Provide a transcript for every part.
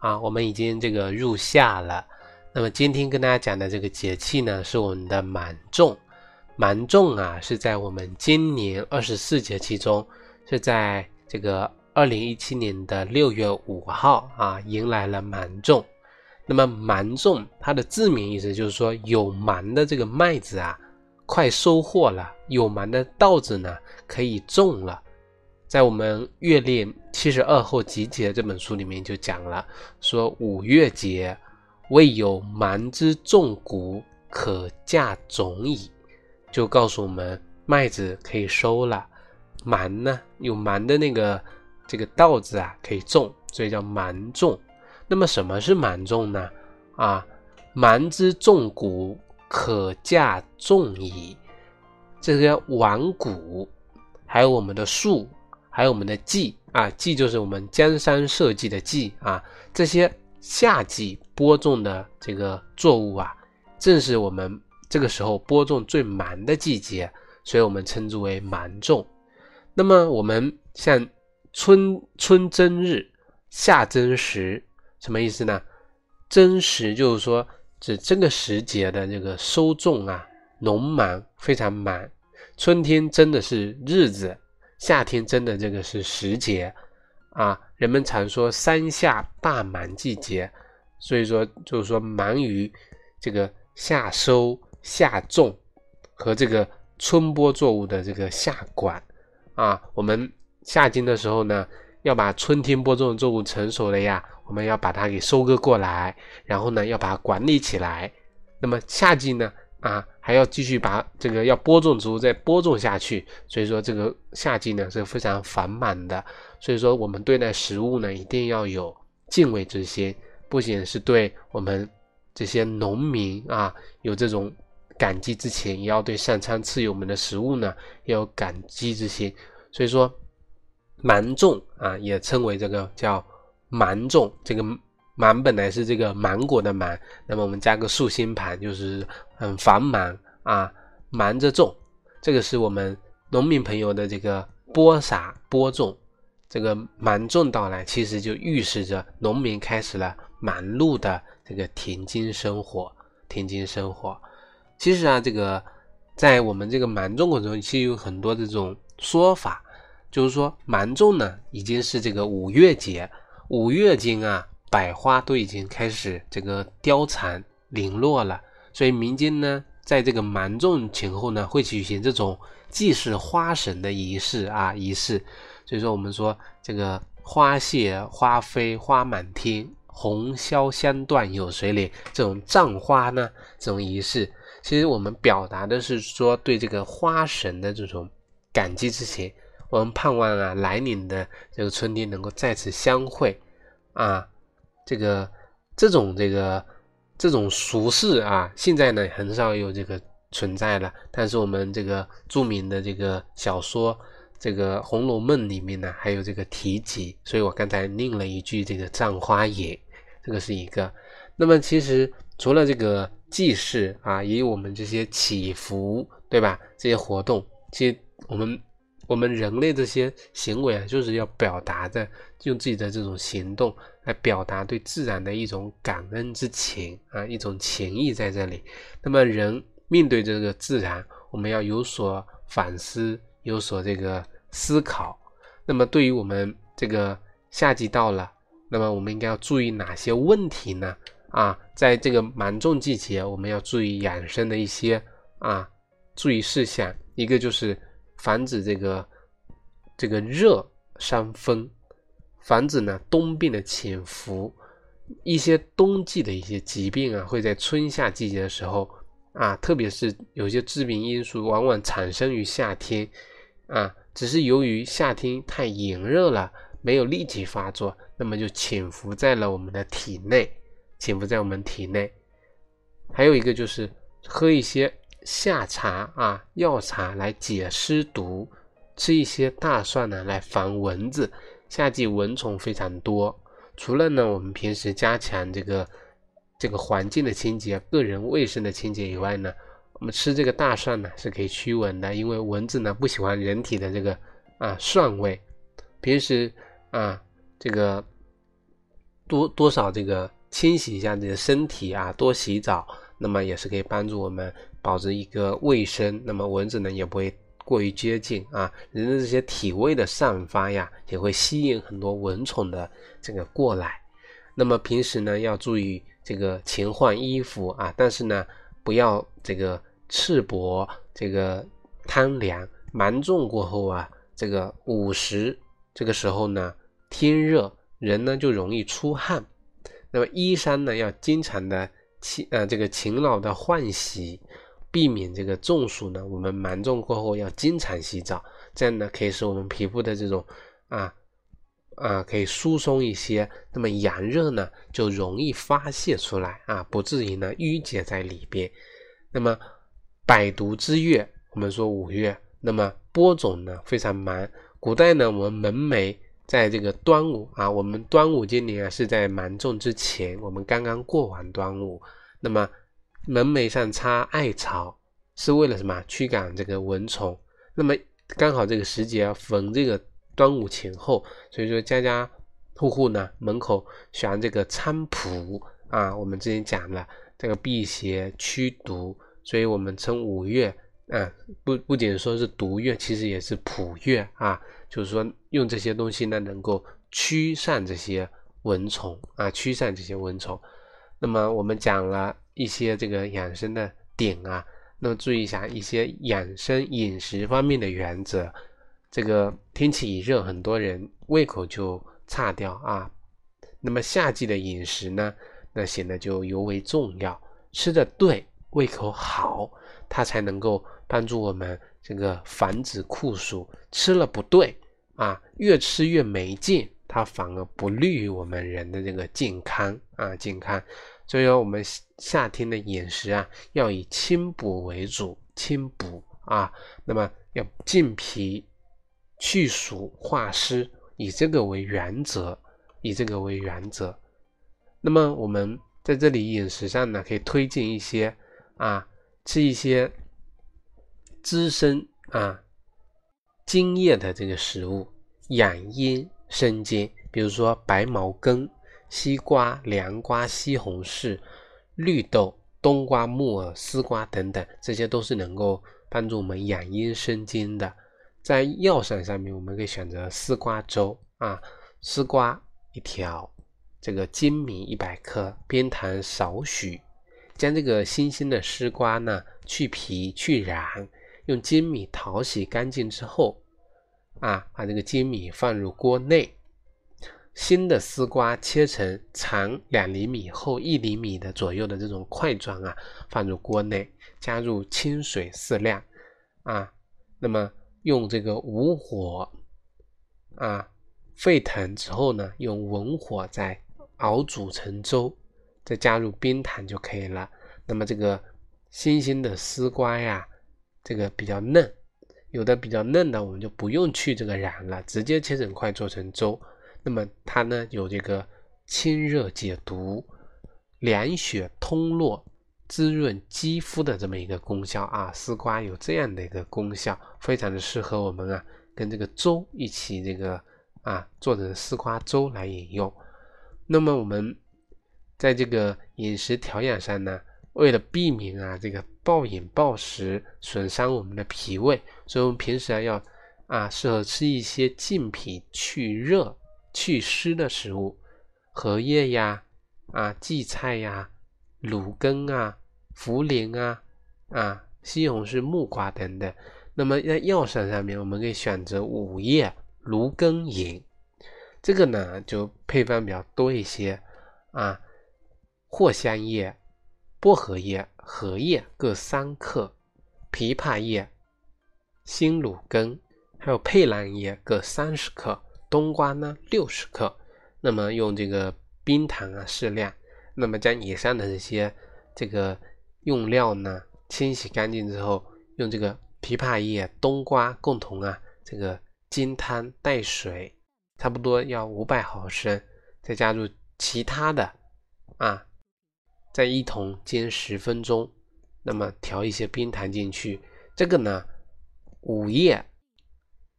啊，我们已经这个入夏了。那么今天跟大家讲的这个节气呢，是我们的芒种。芒种啊，是在我们今年二十四节气中，是在这个二零一七年的六月五号啊，迎来了芒种。那么芒种它的字面意思就是说，有芒的这个麦子啊，快收获了；有芒的稻子呢，可以种了。在我们《月历七十二候集解》这本书里面就讲了，说五月节，未有芒之种谷，可稼种矣。就告诉我们麦子可以收了，芒呢有芒的那个这个稻子啊可以种，所以叫芒种。那么什么是芒种呢？啊，芒之种谷，可稼种矣。这个完谷，还有我们的树。还有我们的季啊，季就是我们江山社稷的季啊，这些夏季播种的这个作物啊，正是我们这个时候播种最忙的季节，所以我们称之为芒种。那么我们像春春争日，夏争时，什么意思呢？争时就是说指这个时节的这个收种啊，农忙非常忙。春天真的是日子。夏天真的这个是时节啊，人们常说三夏大忙季节，所以说就是说忙于这个夏收、夏种和这个春播作物的这个夏管啊。我们夏季的时候呢，要把春天播种的作物成熟了呀，我们要把它给收割过来，然后呢要把它管理起来。那么夏季呢？啊，还要继续把这个要播种植物再播种下去，所以说这个夏季呢是非常繁忙的。所以说我们对待食物呢一定要有敬畏之心，不仅是对我们这些农民啊有这种感激之情，也要对上苍赐予我们的食物呢要有感激之心。所以说芒种啊也称为这个叫芒种这个。芒本来是这个芒果的芒，那么我们加个竖心旁，就是很繁忙啊，忙着种。这个是我们农民朋友的这个播撒播种，这个芒种到来，其实就预示着农民开始了忙碌的这个田间生活。田间生活，其实啊，这个在我们这个芒种过程中，其实有很多这种说法，就是说芒种呢已经是这个五月节，五月间啊。百花都已经开始这个凋残零落了，所以民间呢，在这个芒种前后呢，会举行这种祭祀花神的仪式啊仪式。所以说，我们说这个花谢花飞花满天，红消香断有谁怜？这种葬花呢，这种仪式，其实我们表达的是说对这个花神的这种感激之情。我们盼望啊，来年的这个春天能够再次相会啊。这个这种这个这种俗事啊，现在呢很少有这个存在了。但是我们这个著名的这个小说《这个红楼梦》里面呢，还有这个提及。所以我刚才念了一句这个《葬花吟》，这个是一个。那么其实除了这个祭祀啊，也有我们这些祈福，对吧？这些活动，其实我们我们人类这些行为啊，就是要表达的，用自己的这种行动。来表达对自然的一种感恩之情啊，一种情谊在这里。那么人面对这个自然，我们要有所反思，有所这个思考。那么对于我们这个夏季到了，那么我们应该要注意哪些问题呢？啊，在这个芒种季节，我们要注意养生的一些啊注意事项。一个就是防止这个这个热伤风。防止呢冬病的潜伏，一些冬季的一些疾病啊，会在春夏季节的时候啊，特别是有些致病因素往往产生于夏天啊，只是由于夏天太炎热了，没有立即发作，那么就潜伏在了我们的体内潜伏在我们体内。还有一个就是喝一些夏茶啊、药茶来解湿毒，吃一些大蒜呢来防蚊子。夏季蚊虫非常多，除了呢我们平时加强这个这个环境的清洁、个人卫生的清洁以外呢，我们吃这个大蒜呢是可以驱蚊的，因为蚊子呢不喜欢人体的这个啊蒜味。平时啊这个多多少这个。清洗一下自己的身体啊，多洗澡，那么也是可以帮助我们保持一个卫生。那么蚊子呢也不会过于接近啊，人的这些体味的散发呀，也会吸引很多蚊虫的这个过来。那么平时呢要注意这个勤换衣服啊，但是呢不要这个赤膊，这个贪凉。芒种过后啊，这个午时这个时候呢天热，人呢就容易出汗。那么衣衫呢，要经常的勤呃这个勤劳的换洗，避免这个中暑呢。我们芒种过后要经常洗澡，这样呢可以使我们皮肤的这种啊啊可以疏松一些。那么阳热呢就容易发泄出来啊，不至于呢淤结在里边。那么百毒之月，我们说五月，那么播种呢非常忙。古代呢我们门楣。在这个端午啊，我们端午今年啊是在芒种之前，我们刚刚过完端午。那么门楣上插艾草是为了什么？驱赶这个蚊虫。那么刚好这个时节逢这个端午前后，所以说家家户户呢门口悬这个菖蒲啊。我们之前讲了这个辟邪驱毒，所以我们称五月啊不不仅说是毒月，其实也是普月啊。就是说，用这些东西呢，能够驱散这些蚊虫啊，驱散这些蚊虫。那么我们讲了一些这个养生的点啊，那么注意一下一些养生饮食方面的原则。这个天气一热，很多人胃口就差掉啊。那么夏季的饮食呢，那显得就尤为重要。吃的对，胃口好，它才能够帮助我们这个防止酷暑。吃了不对。啊，越吃越没劲，它反而不利于我们人的这个健康啊，健康。所以说，我们夏天的饮食啊，要以清补为主，清补啊，那么要健脾、去暑、化湿，以这个为原则，以这个为原则。那么我们在这里饮食上呢，可以推荐一些啊，吃一些滋生啊。津液的这个食物养阴生津，比如说白茅根、西瓜、凉瓜、西红柿、绿豆、冬瓜、木耳、丝瓜等等，这些都是能够帮助我们养阴生津的。在药膳上面，我们可以选择丝瓜粥啊，丝瓜一条，这个粳米一百克，冰糖少许，将这个新鲜的丝瓜呢去皮去瓤。用粳米淘洗干净之后，啊，把这个粳米放入锅内，新的丝瓜切成长两厘米、厚一厘米的左右的这种块状啊，放入锅内，加入清水适量，啊，那么用这个武火啊沸腾之后呢，用文火再熬煮成粥，再加入冰糖就可以了。那么这个新鲜的丝瓜呀。这个比较嫩，有的比较嫩的，我们就不用去这个瓤了，直接切成块做成粥。那么它呢有这个清热解毒、凉血通络、滋润肌肤的这么一个功效啊。丝瓜有这样的一个功效，非常的适合我们啊跟这个粥一起这个啊做成丝瓜粥来饮用。那么我们在这个饮食调养上呢？为了避免啊这个暴饮暴食损伤我们的脾胃，所以我们平时啊要啊适合吃一些健脾去热祛湿的食物，荷叶呀啊荠菜呀芦根啊茯苓啊啊西红柿木瓜等等。那么在药膳上面，我们可以选择五叶芦根饮，这个呢就配方比较多一些啊藿香叶。薄荷叶、荷叶各三克，枇杷叶、新芦根，还有佩兰叶各三十克，冬瓜呢六十克。那么用这个冰糖啊适量那么将以上的这些这个用料呢清洗干净之后，用这个枇杷叶、冬瓜共同啊这个金汤带水，差不多要五百毫升，再加入其他的啊，再一同煎十分钟，那么调一些冰糖进去，这个呢五叶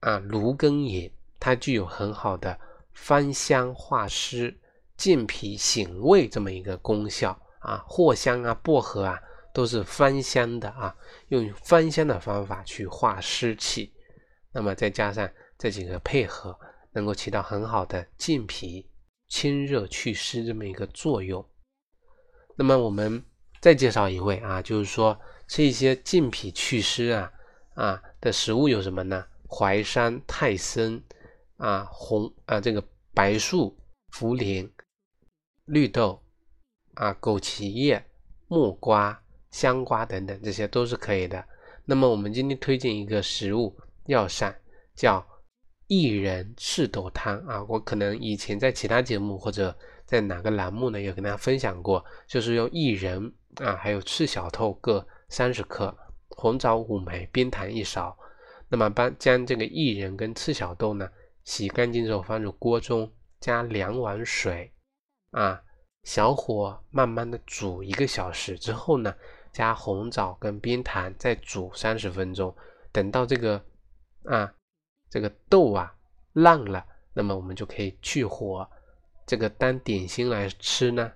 啊芦根饮，它具有很好的芳香化湿。健脾醒胃这么一个功效啊，藿香啊、薄荷啊都是芳香的啊，用芳香的方法去化湿气，那么再加上这几个配合，能够起到很好的健脾、清热祛湿这么一个作用。那么我们再介绍一位啊，就是说吃一些健脾祛湿啊啊的食物有什么呢？淮山、泰参啊、红啊这个白术、茯苓。绿豆啊、枸杞叶、木瓜、香瓜等等，这些都是可以的。那么我们今天推荐一个食物药膳，叫薏仁赤豆汤啊。我可能以前在其他节目或者在哪个栏目呢，有跟大家分享过，就是用薏仁啊，还有赤小豆各三十克，红枣五枚，冰糖一勺。那么把将这个薏仁跟赤小豆呢洗干净之后放入锅中，加两碗水。啊，小火慢慢的煮一个小时之后呢，加红枣跟冰糖再煮三十分钟，等到这个啊这个豆啊烂了，那么我们就可以去火。这个当点心来吃呢，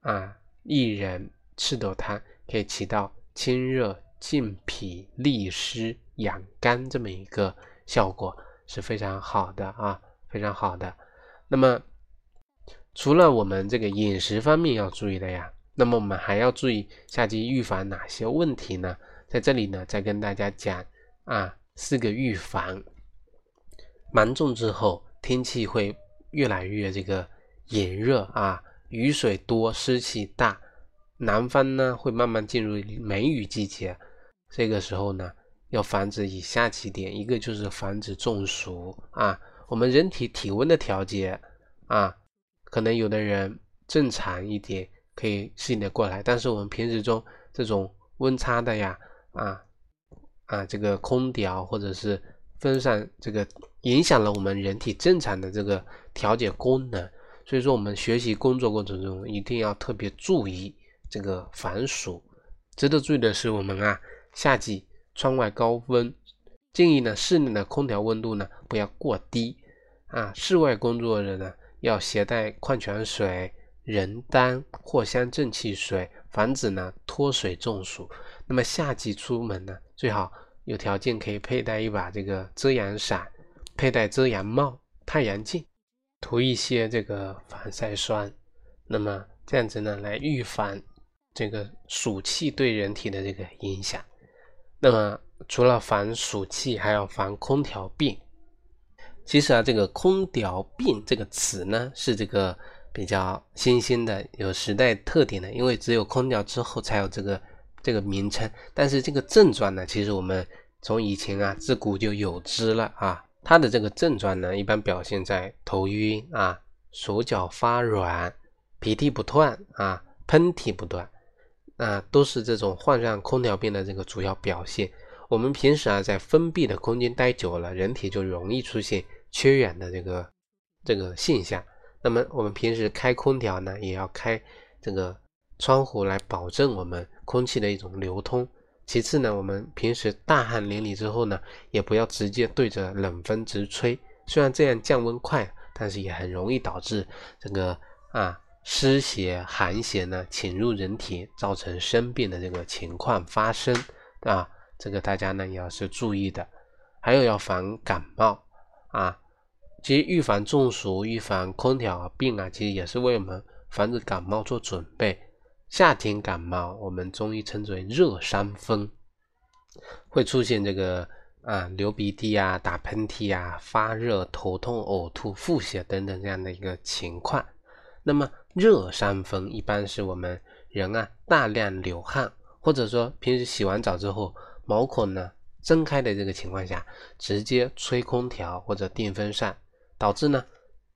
啊薏仁赤豆汤可以起到清热健脾利湿养肝这么一个效果，是非常好的啊，非常好的。那么。除了我们这个饮食方面要注意的呀，那么我们还要注意夏季预防哪些问题呢？在这里呢，再跟大家讲啊，四个预防。芒种之后，天气会越来越这个炎热啊，雨水多，湿气大，南方呢会慢慢进入梅雨季节。这个时候呢，要防止以下几点，一个就是防止中暑啊，我们人体体温的调节啊。可能有的人正常一点可以适应的过来，但是我们平时中这种温差的呀，啊啊，这个空调或者是风扇，这个影响了我们人体正常的这个调节功能。所以说，我们学习工作过程中一定要特别注意这个防暑。值得注意的是，我们啊，夏季窗外高温，建议呢室内的空调温度呢不要过低啊，室外工作的人呢。要携带矿泉水、人丹、藿香正气水，防止呢脱水中暑。那么夏季出门呢，最好有条件可以佩戴一把这个遮阳伞，佩戴遮阳帽、太阳镜，涂一些这个防晒霜。那么这样子呢，来预防这个暑气对人体的这个影响。那么除了防暑气，还要防空调病。其实啊，这个“空调病”这个词呢，是这个比较新兴的、有时代特点的，因为只有空调之后才有这个这个名称。但是这个症状呢，其实我们从以前啊自古就有之了啊。它的这个症状呢，一般表现在头晕啊、手脚发软、鼻涕不断啊、喷嚏不断啊，都是这种患上空调病的这个主要表现。我们平时啊在封闭的空间待久了，人体就容易出现。缺氧的这个这个现象，那么我们平时开空调呢，也要开这个窗户来保证我们空气的一种流通。其次呢，我们平时大汗淋漓之后呢，也不要直接对着冷风直吹，虽然这样降温快，但是也很容易导致这个啊湿邪寒邪呢侵入人体，造成生病的这个情况发生啊。这个大家呢也要是注意的，还有要防感冒。啊，其实预防中暑、预防空调病啊，其实也是为我们防止感冒做准备。夏天感冒，我们中医称之为热伤风，会出现这个啊流鼻涕啊、打喷嚏啊、发热、头痛、呕吐、腹泻等等这样的一个情况。那么热伤风一般是我们人啊大量流汗，或者说平时洗完澡之后毛孔呢。睁开的这个情况下，直接吹空调或者电风扇，导致呢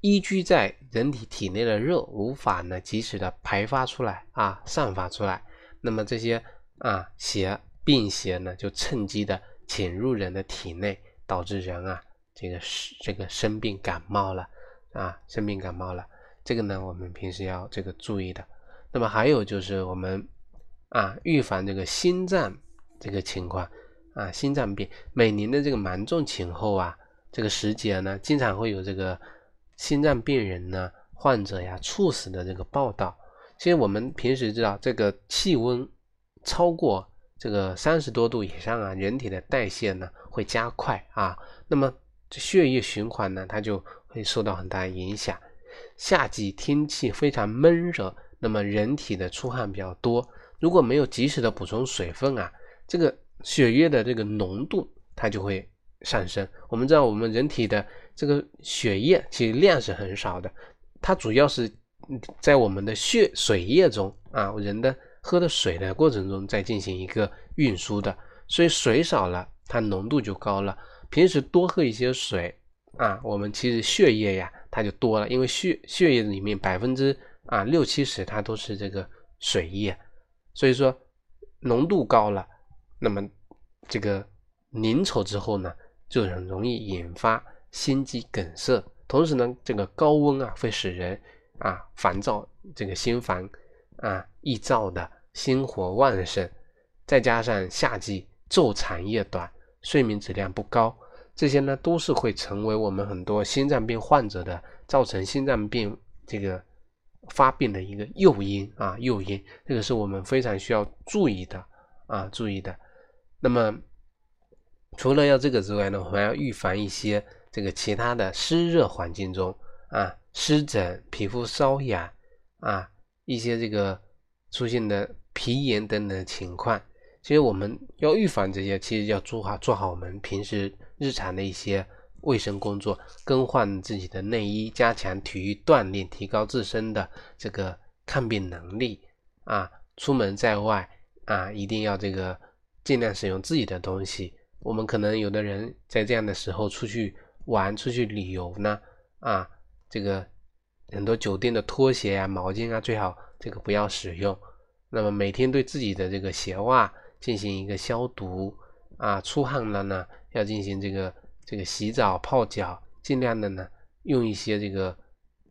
依居在人体体内的热无法呢及时的排发出来啊，散发出来，那么这些啊邪病邪呢就趁机的潜入人的体内，导致人啊这个这个生病感冒了啊，生病感冒了，这个呢我们平时要这个注意的。那么还有就是我们啊预防这个心脏这个情况啊，心脏病，每年的这个芒种前后啊，这个时节呢，经常会有这个。心脏病人呢，患者呀猝死的这个报道，其实我们平时知道，这个气温超过这个三十多度以上啊，人体的代谢呢会加快啊，那么这血液循环呢，它就会受到很大影响。夏季天气非常闷热，那么人体的出汗比较多，如果没有及时的补充水分啊，这个血液的这个浓度它就会上升。我们知道，我们人体的这个血液其实量是很少的，它主要是在我们的血水液中啊，人的喝的水的过程中在进行一个运输的，所以水少了，它浓度就高了。平时多喝一些水啊，我们其实血液呀它就多了，因为血血液里面百分之啊六七十它都是这个水液，所以说浓度高了，那么这个凝稠之后呢，就很容易引发。心肌梗塞，同时呢，这个高温啊会使人啊烦躁，这个心烦啊易躁的，心火旺盛，再加上夏季昼长夜短，睡眠质量不高，这些呢都是会成为我们很多心脏病患者的造成心脏病这个发病的一个诱因啊诱因，这个是我们非常需要注意的啊注意的。那么除了要这个之外呢，我们还要预防一些。这个其他的湿热环境中啊，湿疹、皮肤瘙痒啊，一些这个出现的皮炎等等情况，其实我们要预防这些，其实要做好做好我们平时日常的一些卫生工作，更换自己的内衣，加强体育锻炼，提高自身的这个抗病能力啊。出门在外啊，一定要这个尽量使用自己的东西。我们可能有的人在这样的时候出去。玩出去旅游呢，啊，这个很多酒店的拖鞋啊、毛巾啊，最好这个不要使用。那么每天对自己的这个鞋袜进行一个消毒啊，出汗了呢，要进行这个这个洗澡泡脚，尽量的呢用一些这个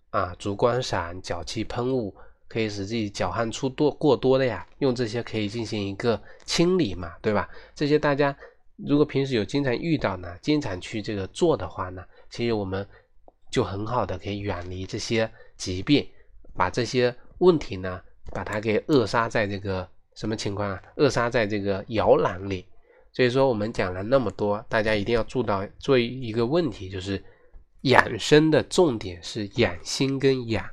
啊足光散、脚气喷雾，可以使自己脚汗出多过多的呀，用这些可以进行一个清理嘛，对吧？这些大家。如果平时有经常遇到呢，经常去这个做的话呢，其实我们就很好的可以远离这些疾病，把这些问题呢，把它给扼杀在这个什么情况啊？扼杀在这个摇篮里。所以说我们讲了那么多，大家一定要做到做一个问题，就是养生的重点是养心跟养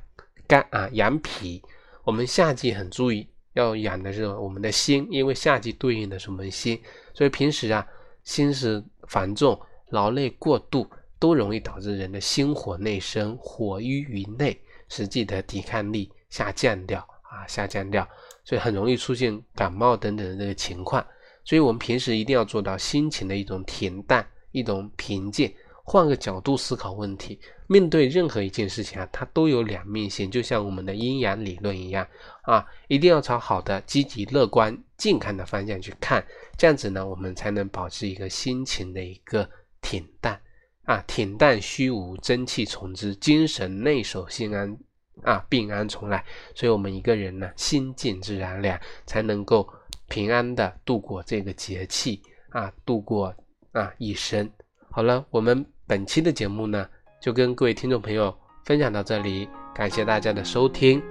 肝啊，养脾。我们夏季很注意要养的是我们的心，因为夏季对应的是我们心。所以平时啊，心事繁重、劳累过度，都容易导致人的心火内生，火淤于内，实际的抵抗力下降掉啊，下降掉，所以很容易出现感冒等等的这个情况。所以我们平时一定要做到心情的一种恬淡、一种平静。换个角度思考问题，面对任何一件事情啊，它都有两面性，就像我们的阴阳理论一样啊，一定要朝好的、积极、乐观、健康的方向去看，这样子呢，我们才能保持一个心情的一个恬淡啊，恬淡虚无，真气从之，精神内守，心安啊，病安从来。所以，我们一个人呢，心静自然凉，才能够平安的度过这个节气啊，度过啊一生。好了，我们本期的节目呢，就跟各位听众朋友分享到这里，感谢大家的收听，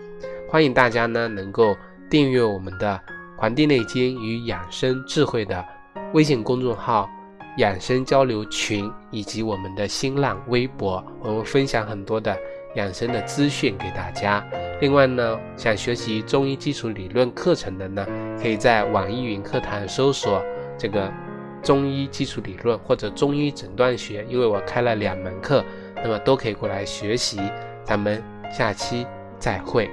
欢迎大家呢能够订阅我们的《黄帝内经与养生智慧》的微信公众号、养生交流群以及我们的新浪微博，我们分享很多的养生的资讯给大家。另外呢，想学习中医基础理论课程的呢，可以在网易云课堂搜索这个。中医基础理论或者中医诊断学，因为我开了两门课，那么都可以过来学习。咱们下期再会。